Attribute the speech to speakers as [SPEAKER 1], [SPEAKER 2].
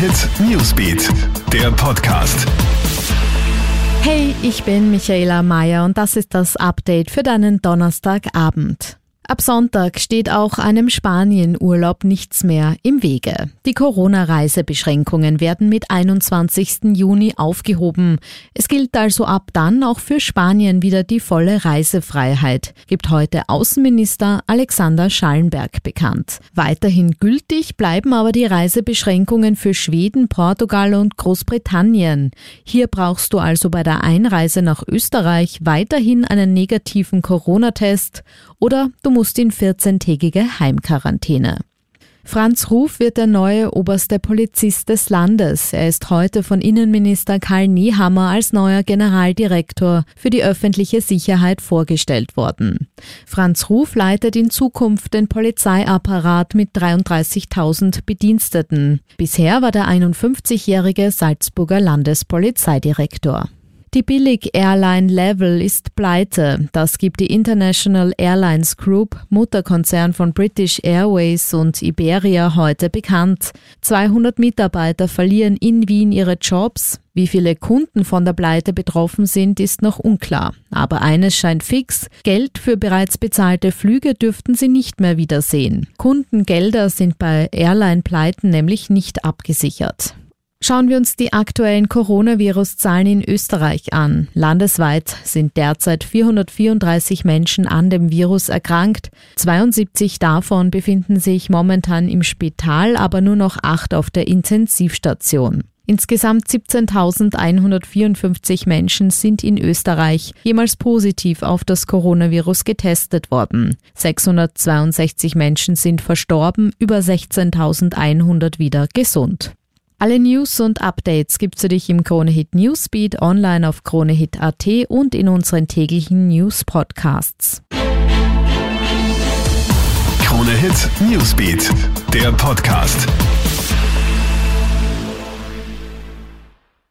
[SPEAKER 1] Hit Newsbeat, der Podcast.
[SPEAKER 2] Hey, ich bin Michaela Mayer und das ist das Update für deinen Donnerstagabend. Ab Sonntag steht auch einem Spanien-Urlaub nichts mehr im Wege. Die Corona-Reisebeschränkungen werden mit 21. Juni aufgehoben. Es gilt also ab dann auch für Spanien wieder die volle Reisefreiheit, gibt heute Außenminister Alexander Schallenberg bekannt. Weiterhin gültig bleiben aber die Reisebeschränkungen für Schweden, Portugal und Großbritannien. Hier brauchst du also bei der Einreise nach Österreich weiterhin einen negativen Corona-Test oder du musst in 14-tägige Heimquarantäne. Franz Ruf wird der neue oberste Polizist des Landes. Er ist heute von Innenminister Karl Niehammer als neuer Generaldirektor für die öffentliche Sicherheit vorgestellt worden. Franz Ruf leitet in Zukunft den Polizeiapparat mit 33.000 Bediensteten. Bisher war der 51-jährige Salzburger Landespolizeidirektor. Die Billig-Airline Level ist pleite. Das gibt die International Airlines Group, Mutterkonzern von British Airways und Iberia, heute bekannt. 200 Mitarbeiter verlieren in Wien ihre Jobs. Wie viele Kunden von der Pleite betroffen sind, ist noch unklar. Aber eines scheint fix. Geld für bereits bezahlte Flüge dürften sie nicht mehr wiedersehen. Kundengelder sind bei Airline-Pleiten nämlich nicht abgesichert. Schauen wir uns die aktuellen Coronavirus-Zahlen in Österreich an. Landesweit sind derzeit 434 Menschen an dem Virus erkrankt. 72 davon befinden sich momentan im Spital, aber nur noch acht auf der Intensivstation. Insgesamt 17.154 Menschen sind in Österreich jemals positiv auf das Coronavirus getestet worden. 662 Menschen sind verstorben, über 16.100 wieder gesund. Alle News und Updates gibt's für dich im Kronehit Newsbeat online auf kronehit.at und in unseren täglichen News Podcasts.
[SPEAKER 1] Kronehit Newsbeat, der Podcast.